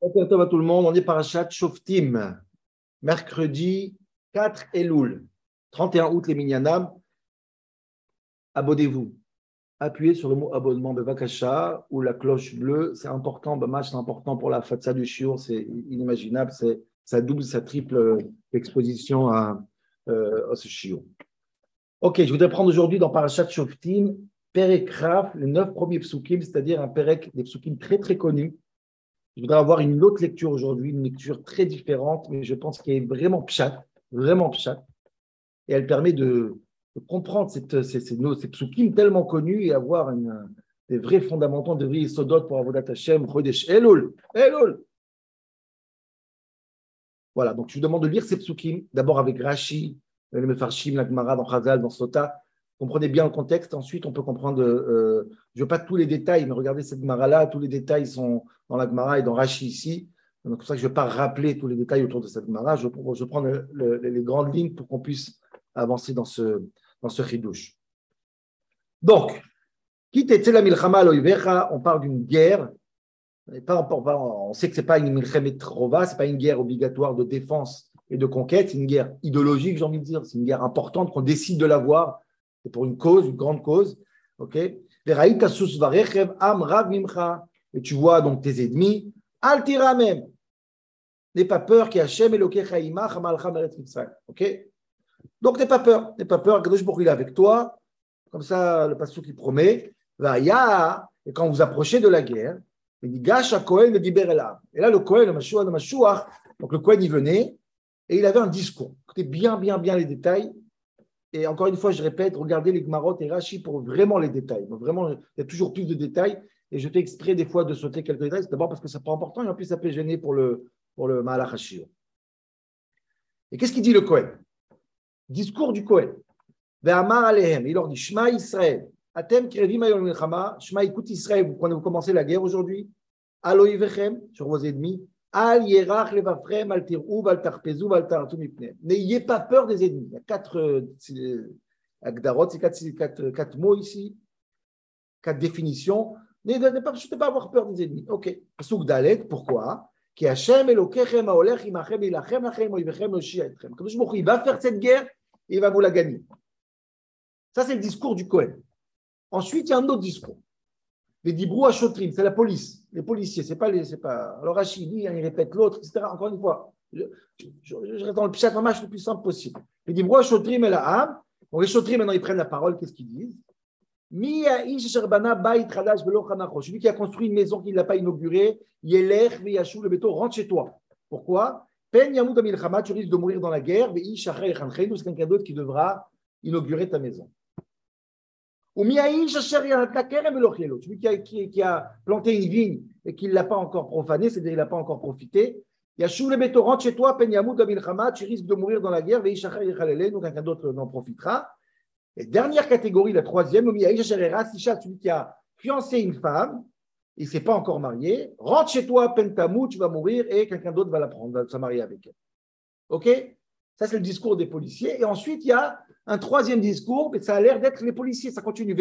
Bonjour à tout le monde, on est parachat Shoftim, mercredi 4 Elul, 31 août les Minyanam. Abonnez-vous, appuyez sur le mot abonnement Bevakasha ou la cloche bleue, c'est important, Bamash, c'est important pour la fatsa du shiur, c'est inimaginable, c'est ça double, ça triple l'exposition à, euh, à ce shiur. Ok, je voudrais prendre aujourd'hui dans parachat Shoftim, Perek Raf, les neuf premiers psukim, c'est-à-dire un Perek des psukim très très connus je voudrais avoir une autre lecture aujourd'hui, une lecture très différente, mais je pense qu'elle est vraiment pchat, vraiment pchat. Et elle permet de, comprendre cette, ces, ces, psukim tellement connus et avoir des vrais fondamentaux, de vrais sodot pour Avodat Hashem, Chodesh Elul, Elul. Voilà, donc je vous demande de lire ces psukim, d'abord avec Rashi, le Mefarshim, la Gemara, dans Chazal, dans Sota, comprenez bien le contexte. Ensuite, on peut comprendre, euh, je ne veux pas tous les détails, mais regardez cette Gemara-là, tous les détails sont dans la Gemara et dans Rashi ici. Donc, c'est pour ça que je ne vais pas rappeler tous les détails autour de cette Gemara. Je, prends les grandes lignes pour qu'on puisse avancer dans ce, dans ce chidouche. Donc, quitte la milchama on parle d'une guerre. On sait que ce n'est pas une milchemet trova, ce n'est pas une guerre obligatoire de défense et de conquête, c'est une guerre idéologique, j'ai envie de dire. C'est une guerre importante qu'on décide de l'avoir c'est pour une cause, une grande cause. Ok? Et tu vois donc tes ennemis. Altira même. N'aie pas peur qui Hachem Ok? Donc n'aie pas peur. N'aie pas peur. Kadosh Baruch il est avec toi. Comme ça, le pasteur qui promet. Et quand vous approchez de la guerre, il dit Gash à Kohen le Et là, le Kohen, le Mashuach, le Mashuach, donc le Kohen, il venait et il avait un discours. Écoutez bien, bien, bien les détails. Et encore une fois, je répète, regardez les Gmarot et Rashi pour vraiment les détails. vraiment, il y a toujours plus de détails. Et je fais exprès des fois de sauter quelques détails. D'abord parce que c'est pas important et en plus ça peut gêner pour le, pour le Et qu'est-ce qu'il dit le Kohen? Discours du Kohen. Il leur dit Shema Israël. Atem Shema écoute Israël, quand vous commencez la guerre aujourd'hui. Aloïvechem, sur vos ennemis. N'ayez pas peur des ennemis. Il y a quatre euh, agdarot, c'est quatre, quatre, quatre, mots ici, quatre définitions. N'ayez pas, pas avoir peur des ennemis. Ok. Souk Dalet, pourquoi? Qui Hashem Elokechem Aolech Imachem Ilachem Lachem Oivechem Oshiaetchem. Comme il va faire cette guerre et il va vous la gagner. Ça, c'est le discours du Kohen. Ensuite, il y a un autre discours. Les dibrou à Chotrim, c'est la police, les policiers, c'est pas les. C'est pas... Alors Rachid dit, il répète l'autre, etc. Encore une fois, je, je, reste dans le pshat le plus simple possible. Les dibrou à Chotrim et la. Bon, les Chotrim, maintenant, ils prennent la parole, qu'est-ce qu'ils disent? Celui qui a construit une maison qu'il n'a pas inaugurée, Yeler Veyashou le béton, rentre chez toi. Pourquoi? Pen tu risques de mourir dans la guerre, c'est quelqu'un d'autre qui devra inaugurer ta maison. Celui qui a, qui, qui a planté une vigne et qui ne l'a pas encore profané, c'est-à-dire qu'il n'a pas encore profité. Yachou le béto, rentre chez toi, Penyamou Abilchama, tu risques de mourir dans la guerre, donc quelqu'un d'autre n'en profitera. Et dernière catégorie, la troisième, celui qui a fiancé une femme, il ne s'est pas encore marié, rentre chez toi, Pentamou, tu vas mourir et quelqu'un d'autre va la prendre, va se marier avec elle. Ok? Ça, c'est le discours des policiers. Et ensuite, il y a un troisième discours, mais ça a l'air d'être les policiers, ça continue.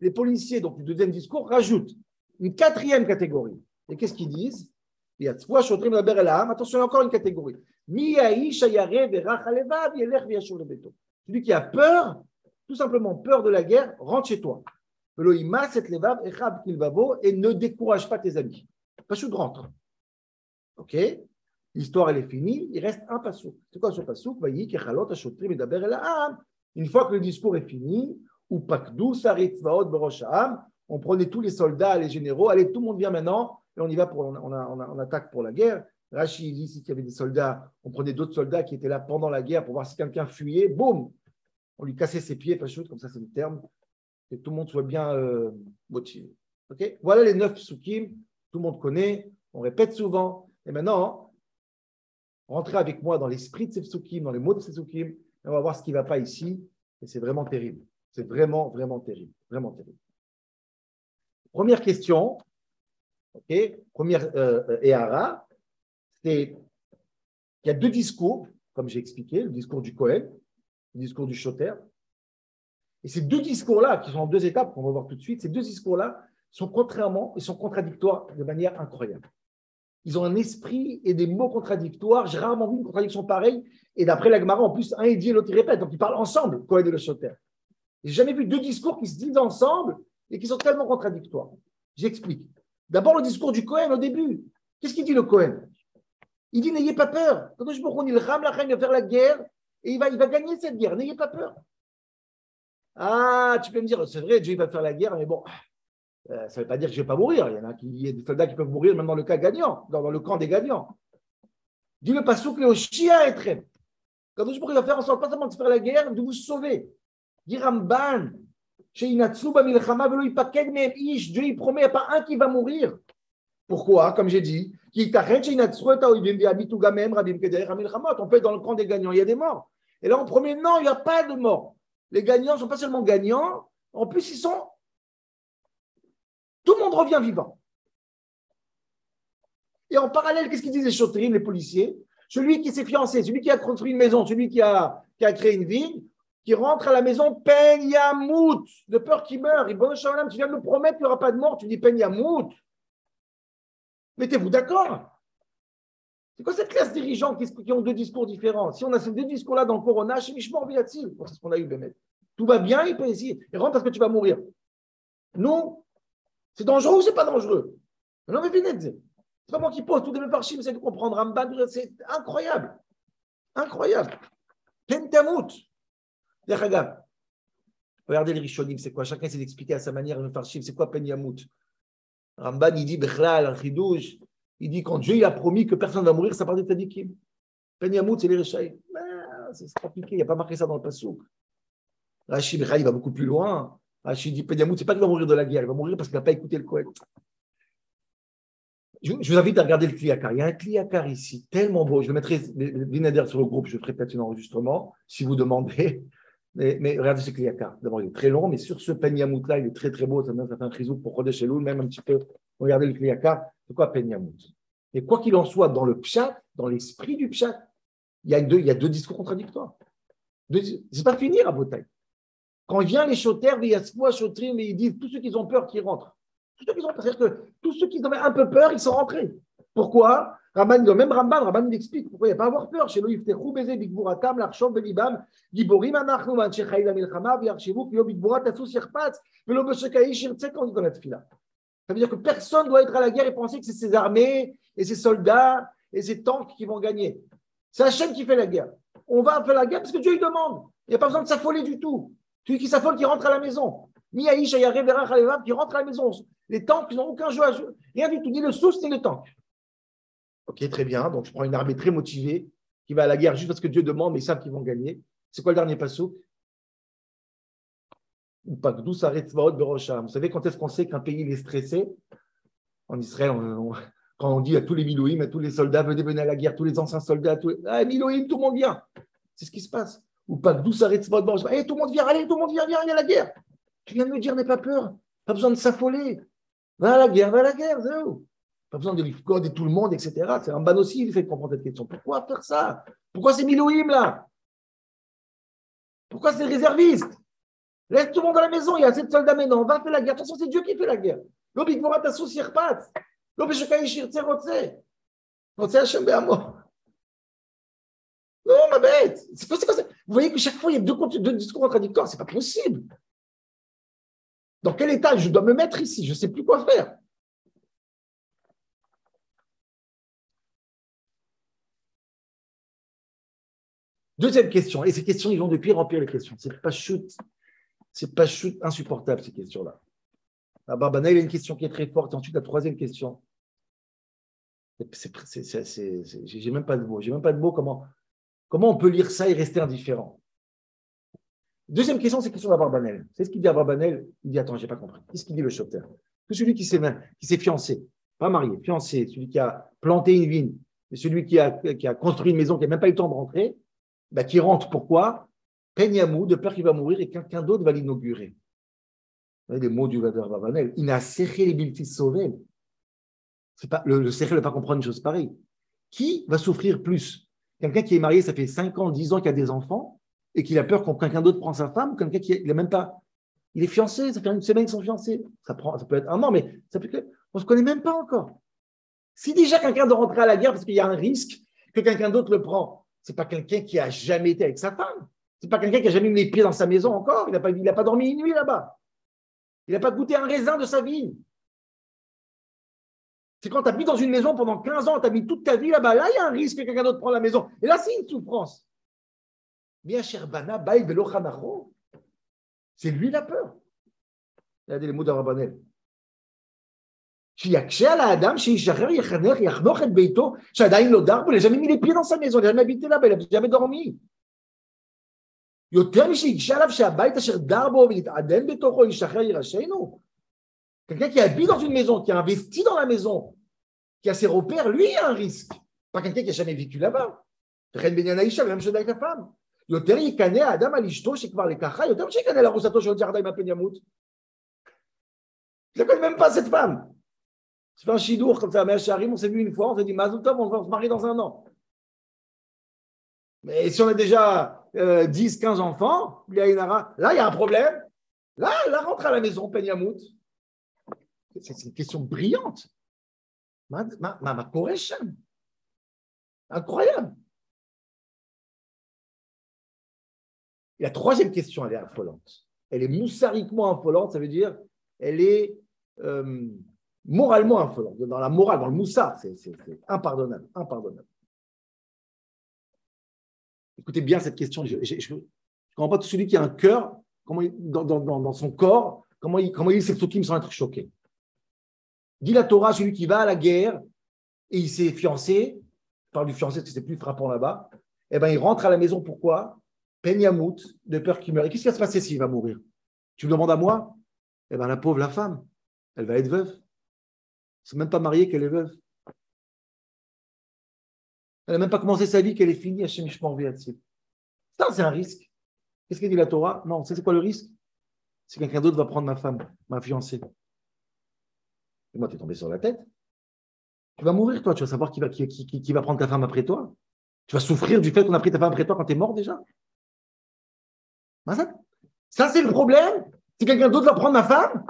Les policiers, donc le deuxième discours, rajoutent une quatrième catégorie. Et qu'est-ce qu'ils disent? Attention, encore une catégorie. Celui qui a peur, tout simplement peur de la guerre, rentre chez toi. Et ne décourage pas tes amis. Pas de rentre. Ok? L'histoire, elle est finie, il reste un pasouk. C'est quoi ce pasouk Une fois que le discours est fini, ou on prenait tous les soldats, les généraux, allez, tout le monde vient maintenant, et on y va, pour, on, attaque pour la guerre. Rachid dit qu'il y avait des soldats, on prenait d'autres soldats qui étaient là pendant la guerre pour voir si quelqu'un fuyait, boum, on lui cassait ses pieds, pas comme ça c'est le terme, et tout le monde soit bien euh, motivé. voilà les neuf psukim, tout le monde connaît, on répète souvent, et maintenant, Rentrez avec moi dans l'esprit de ces dans les mots de ces et on va voir ce qui ne va pas ici. Et c'est vraiment terrible. C'est vraiment, vraiment terrible. Vraiment terrible. Première question, ok, première euh, euh c'est qu'il y a deux discours, comme j'ai expliqué, le discours du Kohen, le discours du Choter. Et ces deux discours-là, qui sont en deux étapes, qu'on va voir tout de suite, ces deux discours-là sont contrairement et sont contradictoires de manière incroyable. Ils ont un esprit et des mots contradictoires. J'ai rarement vu une contradiction pareille. Et d'après la Gemara, en plus, un il dit et l'autre il répète. Donc ils parlent ensemble, Cohen et le Choter. J'ai jamais vu deux discours qui se disent ensemble et qui sont tellement contradictoires. J'explique. D'abord, le discours du Cohen au début. Qu'est-ce qu'il dit le Cohen Il dit N'ayez pas peur. Quand je il rame la reine, il va faire la guerre et il va, il va gagner cette guerre. N'ayez pas peur. Ah, tu peux me dire, c'est vrai, Dieu va faire la guerre, mais bon, euh, ça ne veut pas dire que je ne vais pas mourir. Il y en a, qui, des soldats qui peuvent mourir même dans le cas gagnant, dans, le camp des gagnants. Dis le pasouk le Shia et très. Quand il va faire en sorte pas seulement de faire la guerre, de vous sauver. Dit Ramban, Dieu il promet, il n'y a pas un qui va mourir. Pourquoi? Comme j'ai dit, on peut être dans le camp des gagnants, il y a des morts. Et là, on promet, non, il n'y a pas de morts. Les gagnants ne sont pas seulement gagnants, en plus, ils sont. Revient vivant. Et en parallèle, qu'est-ce qu'ils disent les chautrines, les policiers? Celui qui s'est fiancé, celui qui a construit une maison, celui qui a, créé une ville, qui rentre à la maison, peine yamout, de peur qu'il meure. Il tu viens de me promettre qu'il n'y aura pas de mort, tu dis peine yamout. Mettez-vous d'accord. C'est quoi cette classe dirigeants qui, ont deux discours différents? Si on a ces deux discours-là dans le Corona, c'est ce qu'on a eu, Bémet. Tout va bien, il peut essayer. Rentre parce que tu vas mourir. Non. C'est dangereux ou c'est pas dangereux? Non, mais venez, c'est pas moi qui pose tout de parchim, c'est de comprendre. C'est incroyable. Incroyable. Kentamut. Regardez les Rishonim, c'est quoi? Chacun essaie d'expliquer à sa manière le farshim, c'est quoi Penyamut Ramban, il dit Bechlal, Al-Khidouj, il dit quand Dieu il a promis que personne ne va mourir, ça part des Tadikim. Penyamout, c'est les Réchaï. C'est compliqué, il n'y a pas marqué ça dans le Passouk. Rachid il va beaucoup plus loin. Rachid dit Penyamout, c'est pas qu'il va mourir de la guerre, il va mourir parce qu'il n'a pas écouté le Kohen. Je, vous invite à regarder le Kliakar. Il y a un Kliakar ici, tellement beau. Je le mettrai Binader sur le groupe, je ferai peut-être un enregistrement si vous demandez. Mais, regardez ce Kliakar. D'abord, il est très long, mais sur ce Penyamout là, il est très très beau. Ça, fait un frisou pour Chodesh même un petit peu. Regardez le Kliakar. C'est quoi Penyamout Et quoi qu'il en soit, dans le Pshat, dans l'esprit du Pshat, il y a deux, deux discours contradictoires. C'est pas fini, à Botaï. Quand vient les choters, il y a mais ils disent tous ceux qui ont peur qui rentrent. Tous ceux qui ont peur, c'est-à-dire que tous ceux qui avaient un peu peur, ils sont rentrés. Pourquoi? Raman, même Ramban, Ramban explique pourquoi il n'y a pas à avoir peur. Chez lui, il baiser bigbouratam, l'archon belibam, giborim shechaï la milchama, viarchivu, kyo bigburat, tassou sirpatz, velo beshekaï shirtse, quand on a fila. Ça veut dire que personne ne doit être à la guerre et penser que c'est ses armées et ses soldats et ses tanks qui vont gagner. C'est Hachem qui fait la guerre. On va faire la guerre parce que Dieu lui demande. Il n'y a pas besoin de s'affoler du tout. Celui qui s'affole, qui rentre à la maison. Ayare, qui rentre à la maison. Les tanks n'ont aucun jeu à jouer. Rien du tout, ni le sous, ni le tank. Ok, très bien. Donc, je prends une armée très motivée qui va à la guerre juste parce que Dieu demande, mais ils savent qu'ils vont gagner. C'est quoi le dernier passo? Vous savez quand est-ce qu'on sait qu'un pays est stressé? En Israël, quand on dit à tous les Milouim, à tous les soldats, venez, venez à la guerre, tous les anciens soldats, tous les... ah, tout le monde vient. C'est ce qui se passe. Ou pas d'où s'arrête votre hey, tout le monde vient, allez, tout le monde vient, viens, il y a la guerre. Tu viens de me dire, n'aie pas peur. Pas besoin de s'affoler. Va à la guerre, va à la guerre, Pas besoin de et tout le monde, etc. C'est un ban aussi, il fait comprendre cette question. Pourquoi faire ça? Pourquoi c'est Milouim là? Pourquoi c'est réserviste Laisse tout le monde à la maison, il y a assez de soldats maintenant, va faire la guerre. De toute façon, c'est Dieu qui fait la guerre. L'obik morat associer pas. L'obik shkaishir tserotse. Rotse Hashem be'amo. Non, ma bête. C'est quoi, c'est quoi Vous voyez que chaque fois, il y a deux, discours contradictoires. C'est pas possible. Dans quel état je dois me mettre ici? Je ne sais plus quoi faire. Deuxième question, et ces questions, ils vont de pire en pire les questions. C'est pas chute c'est pas insupportable ces questions-là. Ah, Barbana, il a une question qui est très forte. Ensuite, la troisième question. J'ai même pas de mots. J'ai même pas de mots. Comment, comment on peut lire ça et rester indifférent? Deuxième question, c'est la question d'Abarbanel. C'est ce qu'il dit à Barbanel. Il dit Attends, j'ai pas compris. Qu'est-ce qu'il dit le chauffeur? Que celui qui s'est fiancé, pas marié, fiancé, celui qui a planté une vigne, celui qui a, qui a construit une maison, qui n'a même pas eu le temps de rentrer, bah, qui rentre pourquoi? Penyamou, de peur qu'il va mourir et quelqu'un d'autre va l'inaugurer. Vous voyez les mots du Vadar Vavanel. Il n'a serré les biltis sauvés. Le, le ne va pas comprendre une chose pareille. Qui va souffrir plus? Quelqu'un qui est marié, ça fait 5 ans, 10 ans qu'il a des enfants et qu'il a peur quand quelqu'un d'autre prend sa femme, quelqu'un qui n'a même pas. Il est fiancé, ça fait une semaine qu'ils sont fiancés. Ça, prend, peut être un an, mais ça peut on ne se connaît même pas encore. Si déjà quelqu'un doit rentrer à la guerre parce qu'il y a un risque que quelqu'un d'autre le prend, c'est pas quelqu'un qui a jamais été avec sa femme. C'est pas quelqu'un qui a jamais mis les pieds dans sa maison encore. Il n'a pas, pas dormi une nuit là-bas. Il n'a pas goûté un raisin de sa vie. C'est quand tu habites dans une maison pendant 15 ans, tu habites toute ta vie là-bas, là, il y a un risque que quelqu'un d'autre prenne la maison. Et là, c'est une souffrance. Bien Sherbana, c'est lui la peur. Regardez les mots de Rabbanel. שיקשה על האדם שישחרר, יחנך, יחנוך את ביתו, שעדיין לא דר בו, il n'a jamais mis les pieds dans sa maison, il n'a jamais habité là-bas, il n'a jamais dormi. יותר משיקשה עליו שהבית אשר דר בו ויתעדן בתוכו, ישחרר ירשנו. Quelqu'un qui habite dans une maison, qui a investi dans la maison, qui a ses repères, lui a un risque. Pas quelqu'un qui n'a jamais vécu là-bas. Ren Ben Aïcha, la même chose avec la femme. יותר יקנא האדם על אשתו שכבר לקחה, יותר משיקנא לארוסתו של ג'רדה עם הפן ימות. Je ne connais même pas cette femme. Je fais un chidour comme ça, mais Charim, on s'est vu une fois, on s'est dit, Mazoutov, on va se marier dans un an. Mais si on a déjà euh, 10, 15 enfants, là, il y a un problème. Là, là, rentre à la maison, Penyamout. C'est une question brillante. Ma, ma Incroyable. La troisième question, elle est affolante. Elle est moussariquement affolante, ça veut dire elle est euh, moralement affolante. Dans la morale, dans le moussard, c'est impardonnable, impardonnable. Écoutez bien cette question. Je ne comprends pas tout celui qui a un cœur, comment dans, dans, dans, son corps, comment il, comment il sait sans être choqué. Dit la Torah, celui qui va à la guerre et il s'est fiancé, je parle du fiancé parce que c'est plus frappant là-bas, eh ben, il rentre à la maison, pourquoi? Penyamout, de peur qu'il meure. Et qu'est-ce qui va se passer s'il va mourir? Tu me demandes à moi? Eh bien, la pauvre, la femme, elle va être veuve. Elle même pas mariée qu'elle est veuve. Elle n'a même pas commencé sa vie qu'elle est finie à Shemishmor Ça, c'est un risque. Qu'est-ce qu'il dit la Torah? Non, c'est quoi le risque? C'est quelqu'un d'autre va prendre ma femme, ma fiancée. Moi, tu es tombé sur la tête. Tu vas mourir, toi. Tu vas savoir qui va, prendre ta femme après toi. Tu vas souffrir du fait qu'on a pris ta femme après toi quand tu es mort déjà. Ça, ça c'est le problème. Si quelqu'un d'autre va prendre ma femme,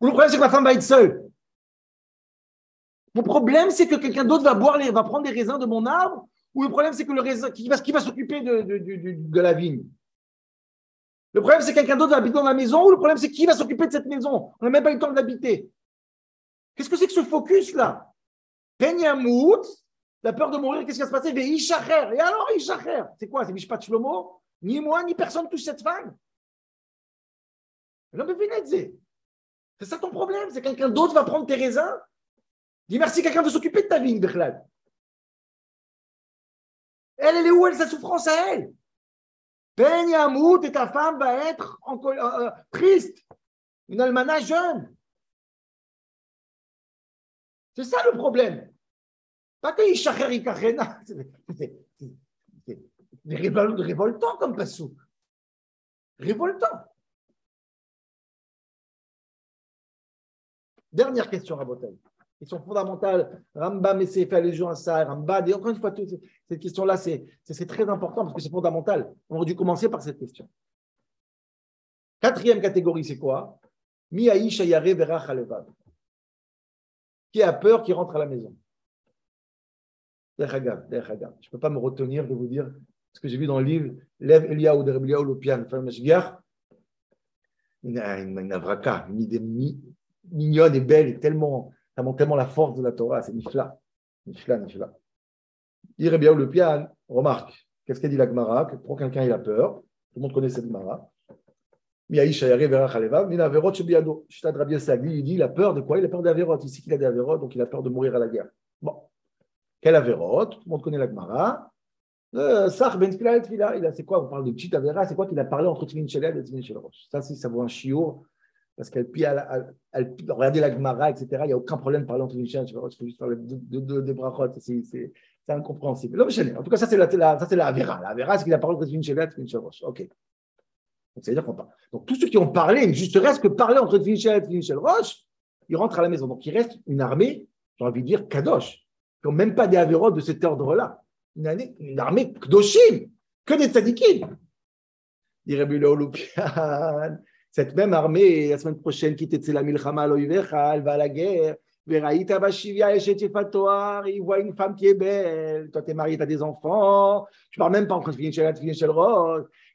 ou le problème, c'est que ma femme va être seule. Mon problème, c'est que quelqu'un d'autre va boire les, va prendre les raisins de mon arbre, ou le problème, c'est que le raisin, qui va, s'occuper de, la vigne. Le problème, c'est que quelqu'un d'autre va habiter dans la maison, ou le problème, c'est qui va s'occuper de cette maison? On n'a même pas eu le temps de l'habiter. Qu'est-ce que c'est que ce focus-là Penyamout, la peur de mourir, qu'est-ce qui va se passer? Et alors, Ishacher? C'est quoi? C'est Mishpat Shlomo? Ni moi, ni personne touche cette femme. C'est ça ton problème, c'est quelqu'un d'autre va prendre tes raisins? Dis merci, quelqu'un veut s'occuper de ta vie, Bechlad. Elle, elle est où, elle, sa souffrance à elle? Penyamout et ta femme va être euh, euh, triste. Une almana jeune. C'est ça le problème. Pas que Ishacher Kachena. C'est révoltant comme passou. Révoltant. Dernière question, Rabotel. Question fondamentale. Rambam essaie de faire allusion à ça. Rambam, et encore une fois, cette question-là, c'est très important parce que c'est fondamental. On aurait dû commencer par cette question. Quatrième catégorie, c'est quoi? Ayare Verach qui a peur, qui rentre à la maison? Je ne peux pas me retenir de vous dire ce que j'ai vu dans le livre Lev Lopian, une, une, avraka, une idée mignonne et belle et tellement, tellement, la force de la Torah, c'est Nifla. Nifla, Nifla. Remarque, qu'est-ce qu'elle dit la Gemara? Pour quelqu'un il a peur, tout le monde connaît cette Gemara. Il dit il a peur de quoi? Il a peur d'Averot. Ici qu'il a des Averot, donc il a peur de mourir à la guerre. Bon. Quel Averot? Tout le monde connaît la Gemara. Euh, Sach Ben Tfila. C'est quoi? On parle de petite Avera. C'est quoi qu'il a parlé entre Tfilin Sheled et Tfilin Shelrosh Ça, si ça vaut un chiour. Parce qu'elle regardez la Gemara, etc. Il n'y a aucun problème de parler entre Tfilin Sheled et Il faut juste parler de, brachot. C'est incompréhensible. En tout cas, ça, c'est la, c'est la Avera. La Avera, c'est qu'il a parlé entre Tfilin Sheled et Shelrosh. OK. Donc, qu'on. Donc, tous ceux qui ont parlé, juste reste que parler entre Tfilin et Tfilin Roche, ils rentrent à la maison. Donc, il reste une armée, j'ai envie de dire, kadosh, qui n'ont même pas des avérotes de cet ordre-là. Une, armée kdoshim, que des tzadikim. Cette même armée, la semaine prochaine, qui était la milchama elle va à la guerre, il voit une femme qui est belle, toi tu es marié, tu as des enfants, tu parles même pas en train de finir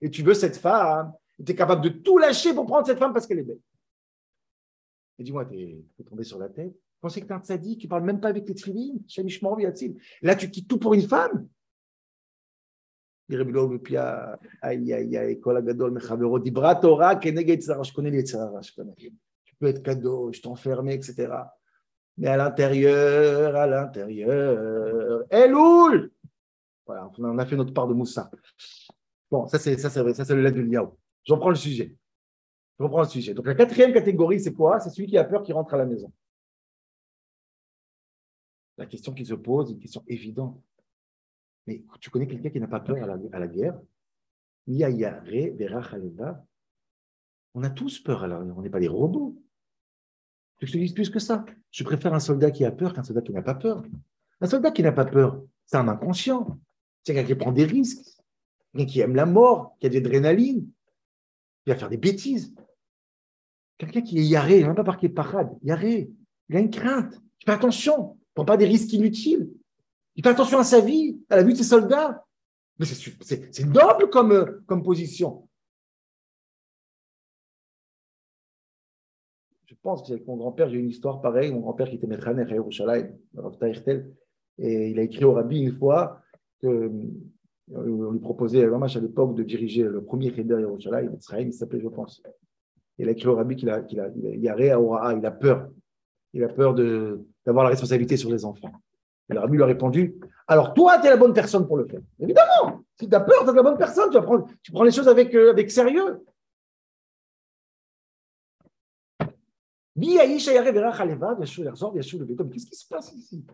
et tu veux cette femme, tu es capable de tout lâcher pour prendre cette femme parce qu'elle est belle. Et dis-moi, tu es, tombé sur la tête? Tu pensais que tu es un sadique, tu parles même pas avec tes tfilines, Là, tu quittes tout pour une femme? Je connais les je connais. Tu peux être cadeau, je t'enfermer, etc. Mais à l'intérieur, à l'intérieur, Eloul Voilà, on a fait notre part de Moussa. Bon, ça c'est ça c'est ça c'est le lait du Niao. J'en prends le sujet. Je reprends le sujet. Donc la quatrième catégorie, c'est quoi? C'est celui qui a peur qui rentre à la maison. La question qui se pose, une question évidente. Mais tu connais quelqu'un qui n'a pas peur à la, à la guerre? On a tous peur, alors on n'est pas des robots. Je te dis plus que ça. Je préfère un soldat qui a peur qu'un soldat qui n'a pas peur. Un soldat qui n'a pas peur, c'est un inconscient. C'est quelqu'un qui prend des risques, quelqu'un qui aime la mort, qui a de l'adrénaline, qui va faire des bêtises. Quelqu'un qui est yaré, il n'a pas parqué parade, yaré, il a une crainte, il fait attention, il ne prend pas des risques inutiles. Il fait attention à sa vie, à la vie de ses soldats. Mais c'est noble comme, comme position. Je pense qu'avec mon grand-père, j'ai une histoire pareille. Mon grand-père qui était Mechaner à Yerushalayim, et il a écrit au rabbi une fois qu'on euh, lui proposait, à l'époque, de diriger le premier Cheder Yerushalayim, il s'appelait, je pense. Il a écrit au rabbi qu'il a, il a, peur. Il a peur d'avoir la responsabilité sur les enfants. Et le rabbi lui a répondu Alors, toi, tu es la bonne personne pour le faire. Évidemment, si tu as peur, tu es la bonne personne, tu, vas tu prends les choses avec, euh, avec sérieux. Qu'est-ce qui se passe ici?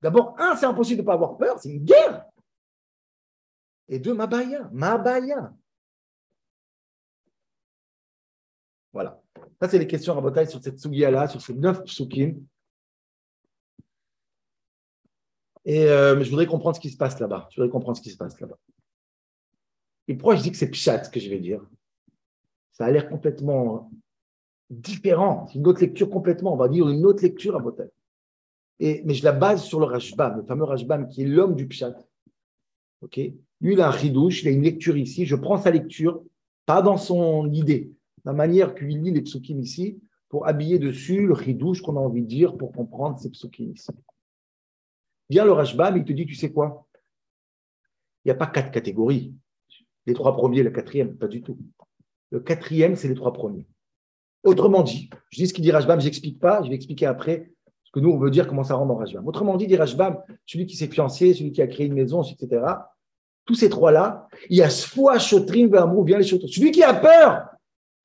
D'abord, un, c'est impossible de ne pas avoir peur, c'est une guerre. Et deux, Mabaya, Mabaya. Voilà. Ça, c'est les questions à bataille sur cette sugia-là, sur ces neuf psukim. Et euh, je voudrais comprendre ce qui se passe là-bas. Je voudrais comprendre ce qui se passe là-bas. Et pourquoi je dis que c'est pshat que je vais dire? Ça a l'air complètement différent. C'est une autre lecture complètement. On va dire une autre lecture à bataille. Et, mais je la base sur le Rashbam, le fameux Rashbam qui est l'homme du pshat. Ok? Lui, il a un ridouche, il a une lecture ici. Je prends sa lecture, pas dans son idée, la manière qu'il lit les psukim ici, pour habiller dessus le ridouche qu'on a envie de dire pour comprendre ces psukim ici. Viens le Rashbam, il te dit, tu sais quoi? Il n'y a pas quatre catégories. Les trois premiers, le quatrième, pas du tout. Le quatrième, c'est les trois premiers. Autrement dit, je dis ce qu'il dit Rashbam, je n'explique pas, je vais expliquer après ce que nous, on veut dire, comment ça rentre dans Rashbam. Autrement dit, dit Rashbam, celui qui s'est fiancé, celui qui a créé une maison, etc. Tous ces trois-là, il y a Sfoa, Chotrim, Vamrou, bien les Chotrim. Celui qui a peur,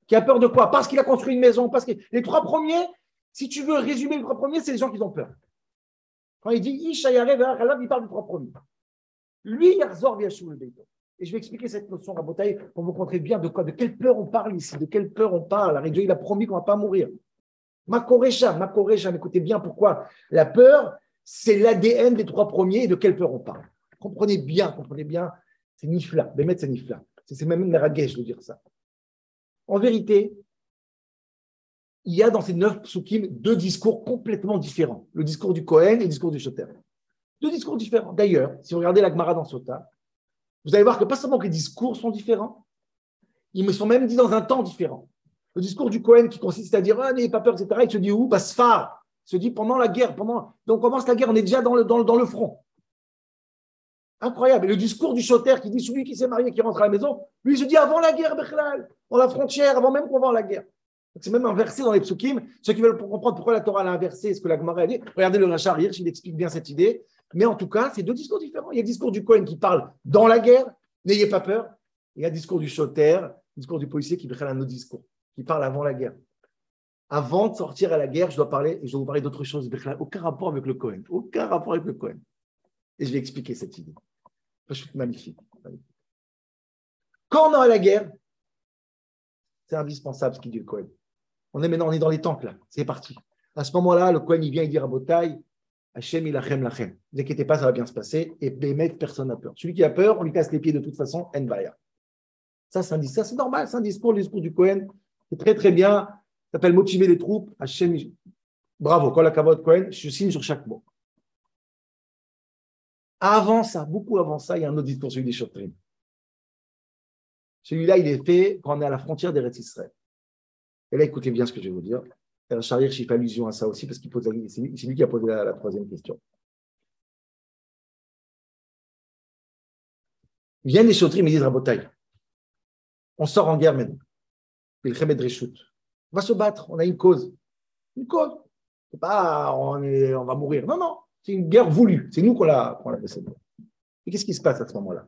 qui a peur de quoi? Parce qu'il a construit une maison. Parce que les trois premiers, si tu veux résumer les trois premiers, c'est les gens qui ont peur. Quand il dit Ishayare il parle des trois premiers. Lui, Yarzor Yashul Beito. Et je vais expliquer cette notion à pour vous montrer bien de quoi, de quelle peur on parle ici, de quelle peur on parle. La il a promis qu'on ne va pas mourir. Makorecha, Makorecha, écoutez bien pourquoi. La peur, c'est l'ADN des trois premiers et de quelle peur on parle. Comprenez bien, comprenez bien, c'est Nifla. Bémet, c'est Nifla. C'est même Meragèche de dire ça. En vérité, il y a dans ces neuf psukim deux discours complètement différents. Le discours du Kohen et le discours du Shoter. Deux discours différents. D'ailleurs, si vous regardez la Gemara dans Sota, vous allez voir que pas seulement que les discours sont différents, ils sont même dit dans un temps différent. Le discours du Cohen qui consiste à dire Ah, n'ayez pas peur, etc., il se dit où? Bah, Sfar. Il se dit pendant la guerre. Pendant... Donc, on commence la guerre, on est déjà dans le, dans, dans le front. Incroyable. Et le discours du Choter qui dit celui qui s'est marié, qui rentre à la maison, lui, il se dit avant la guerre, Bechlal, dans la frontière, avant même qu'on va la guerre. C'est même inversé dans les psukim. Ceux qui veulent comprendre pourquoi la Torah l'a inversé, ce que la Gemara a dit, regardez le Rachar Hirsch, il explique bien cette idée. Mais en tout cas, c'est deux discours différents. Il y a le discours du Cohen qui parle dans la guerre, n'ayez pas peur. Il y a le discours du Choter, le discours du policier qui fait un autre discours, qui parle avant la guerre. Avant de sortir à la guerre, je dois parler, et je dois vous parler d'autre chose. Aucun rapport avec le Cohen. Aucun rapport avec le Cohen. Et je vais expliquer cette idée. Magnifique. Quand on à la guerre, c'est indispensable ce qu'il dit le Cohen. On est maintenant on est dans les temples, là. C'est parti. À ce moment-là, le Cohen, il vient, il dit à Botaï, Hachem, ilachem, lachem. Ne vous inquiétez pas, ça va bien se passer. Et Bémet, personne n'a peur. Celui qui a peur, on lui casse les pieds de toute façon, Enbaya. Ça, c'est un discours, c'est normal, c'est un discours, le discours du Cohen. C'est très, très bien. Ça s'appelle motiver les troupes. Hachem, Bravo, Kol Cohen, je signe sur chaque mot. Avant ça, beaucoup avant ça, il y a un autre discours, celui des Chotrim. Celui-là, il est fait quand on est à la frontière des Israël. Et là, écoutez bien ce que je vais vous dire. Charir, j'ai fait allusion à ça aussi parce qu'il pose c'est lui, qui a posé la, troisième question. Viennent les Chotrim et disent Rabotai, on sort en guerre maintenant. Le On va se battre, on a une cause. Une cause. C'est pas on, est, on va mourir. Non, non, c'est une guerre voulue. C'est nous qu'on l'a décidé. Et qu'est-ce qui se passe à ce moment-là?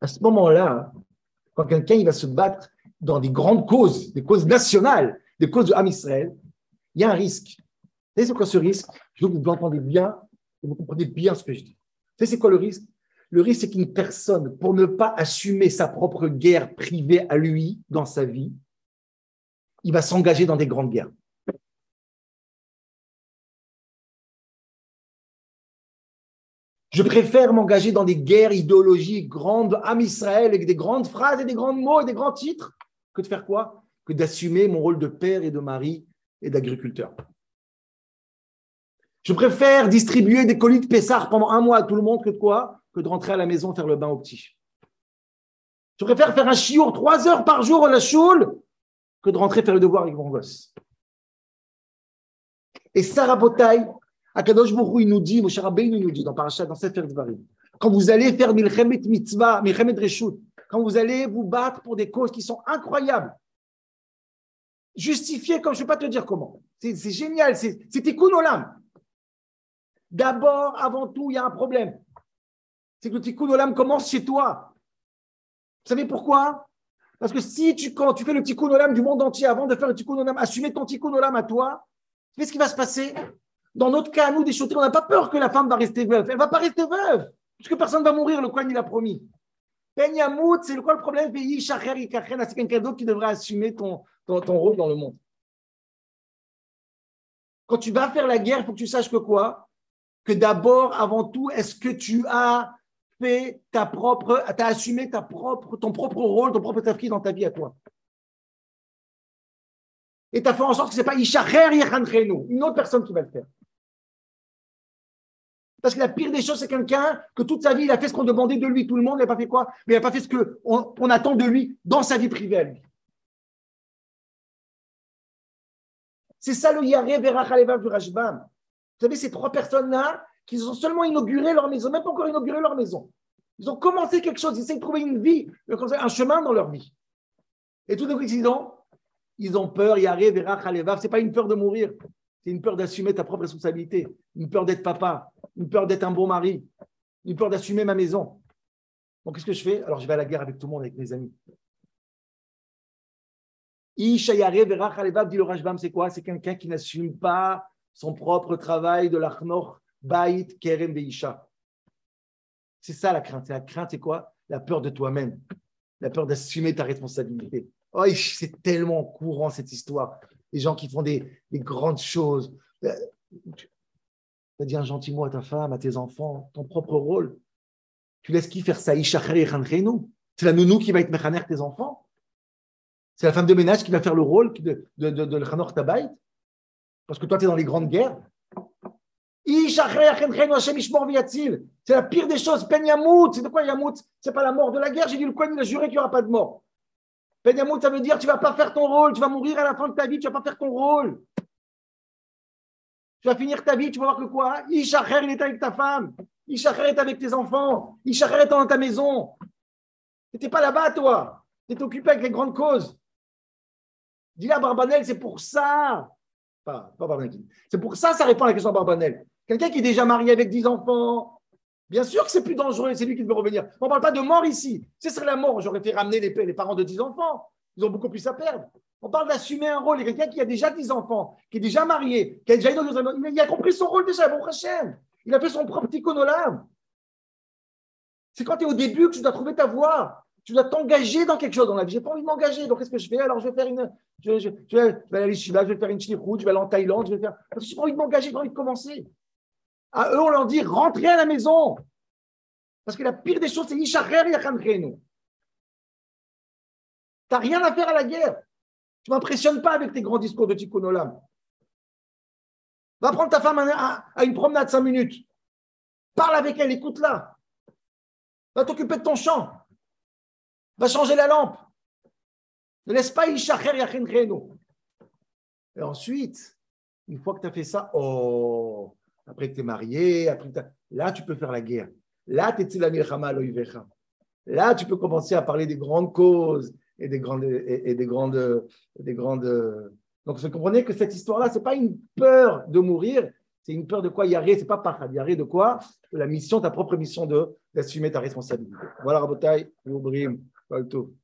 À ce moment-là, quand quelqu'un va se battre dans des grandes causes, des causes nationales, des causes de Ham Israël, il y a un risque. Vous savez c'est quoi ce risque? Je veux que vous l'entendez bien, que vous comprenez bien ce que je dis. Vous savez c'est quoi le risque? Le risque, c'est qu'une personne, pour ne pas assumer sa propre guerre privée à lui dans sa vie, il va s'engager dans des grandes guerres. Je préfère m'engager dans des guerres idéologiques grandes à Israël avec des grandes phrases et des grands mots et des grands titres que de faire quoi? Que d'assumer mon rôle de père et de mari et d'agriculteur. Je préfère distribuer des colis de Pessard pendant un mois à tout le monde que de quoi? Que de rentrer à la maison faire le bain au petit. Je préfère faire un chiour trois heures par jour à la choule que de rentrer faire le devoir avec mon gosse. Et Sarah Botaï, Akadosh Baruch il nous dit, Moshe Rabbeinu nous dit dans Parashat, dans Sefer Dvarim, quand vous allez faire Milchemet Mitzvah, Milchemet Reshut, quand vous allez vous battre pour des causes qui sont incroyables, justifiées comme je ne vais pas te dire comment. C'est génial, c'est Tikkun Olam. D'abord, avant tout, il y a un problème. C'est que le Tikkun Olam commence chez toi. Vous savez pourquoi? Parce que si tu, quand tu fais le Tikkun Olam du monde entier, avant de faire le Tikkun Olam, assumer ton Tikkun Olam à toi, qu'est-ce qui va se passer? Dans notre cas, nous, des chautés, on n'a pas peur que la femme va rester veuve. Elle ne va pas rester veuve, puisque personne ne va mourir, le coin il a promis. Penyamout, c'est quoi le problème? C'est quelqu'un d'autre qui devrait assumer ton, ton, rôle dans le monde. Quand tu vas faire la guerre, il faut que tu saches que quoi? Que d'abord, avant tout, est-ce que tu as fait ta propre, tu as assumé ta propre, ton propre rôle, ton propre tafki dans ta vie à toi? Et tu as fait en sorte que ce n'est pas Ishacher une autre personne qui va le faire. Parce que la pire des choses, c'est quelqu'un que toute sa vie, il a fait ce qu'on demandait de lui. Tout le monde n'a pas fait quoi? Mais il n'a pas fait ce qu'on on attend de lui dans sa vie privée C'est ça le Yaré Verachalevav du Rajbam. Vous savez, ces trois personnes-là, qui ont seulement inauguré leur maison, même pas encore inauguré leur maison. Ils ont commencé quelque chose, ils essaient de trouver une vie, un chemin dans leur vie. Et tout d'un coup, ils ont peur, Yaré Verachalevav. Ce n'est pas une peur de mourir, c'est une peur d'assumer ta propre responsabilité, une peur d'être papa, une peur d'être un bon mari, une peur d'assumer ma maison. Donc, qu'est-ce que je fais? Alors, je vais à la guerre avec tout le monde, avec mes amis. dit le Rajbam, c'est quoi? C'est quelqu'un qui n'assume pas son propre travail de l'Achnor, Bait, Kerem, Beisha. C'est ça la crainte. La crainte, c'est quoi? La peur de toi-même. La peur d'assumer ta responsabilité. Oh, c'est tellement courant cette histoire des gens qui font des, grandes choses. Tu as dit un gentil mot à ta femme, à tes enfants, ton propre rôle. Tu laisses qui faire ça? C'est la nounou qui va être mechaner tes enfants C'est la femme de ménage qui va faire le rôle de, de, de, Parce que toi, tu es dans les grandes guerres. C'est la pire des choses. Pen C'est de quoi Yamout? C'est pas la mort de la guerre. J'ai dit le coin, il a juré qu'il n'y aura pas de mort. Benyamout, ça veut dire tu vas pas faire ton rôle, tu vas mourir à la fin de ta vie, tu vas pas faire ton rôle. Tu vas finir ta vie, tu vas voir que quoi? Ishacher, il est avec ta femme. Ishacher est avec tes enfants. Ishacher est dans ta maison. Tu n'étais pas là-bas, toi. Tu étais occupé avec les grandes causes. Dis là, Barbanel, c'est pour ça. Pas. C'est pour ça, ça répond à la question de Barbanel. Quelqu'un qui est déjà marié avec 10 enfants, Bien sûr que c'est plus dangereux, c'est lui qui devait revenir. On ne parle pas de mort ici. Ce serait la mort. J'aurais fait ramener les, parents de 10 enfants. Ils ont beaucoup plus à perdre. On parle d'assumer un rôle. Il y a quelqu'un qui a déjà 10 enfants, qui est déjà marié, qui a déjà Il a compris son rôle déjà, bon. Il a fait son propre conolam. C'est quand tu es au début que tu dois trouver ta voie. Tu dois t'engager dans quelque chose dans la vie. Je n'ai pas envie de m'engager. Donc, qu'est-ce que je fais? Alors, je vais faire une. Je, je, je, vais, aller je vais faire une je vais aller en Thaïlande, je vais faire. Je n'ai pas envie de m'engager, j'ai envie de commencer. À eux, on leur dit rentrez à la maison. Parce que la pire des choses, c'est Ishacher Yachanchenu. Tu n'as rien à faire à la guerre. Tu ne m'impressionnes pas avec tes grands discours de Tikkun. Va prendre ta femme à, une promenade cinq minutes. Parle avec elle, écoute-la. Va t'occuper de ton champ. Va changer la lampe. Ne laisse pas Ishacher Yachin Et ensuite, une fois que tu as fait ça, oh, après que tu es marié, après là, tu peux faire la guerre. Là, tu es la Là, tu peux commencer à parler des grandes causes et des grandes. Et, des grandes, des grandes donc, vous comprenez que cette histoire-là, ce n'est pas une peur de mourir, c'est une peur de quoi? Y arriver, ce n'est pas par y arriver de quoi? La mission, ta propre mission d'assumer ta responsabilité. Voilà, Rabotai, Oubrim, tout.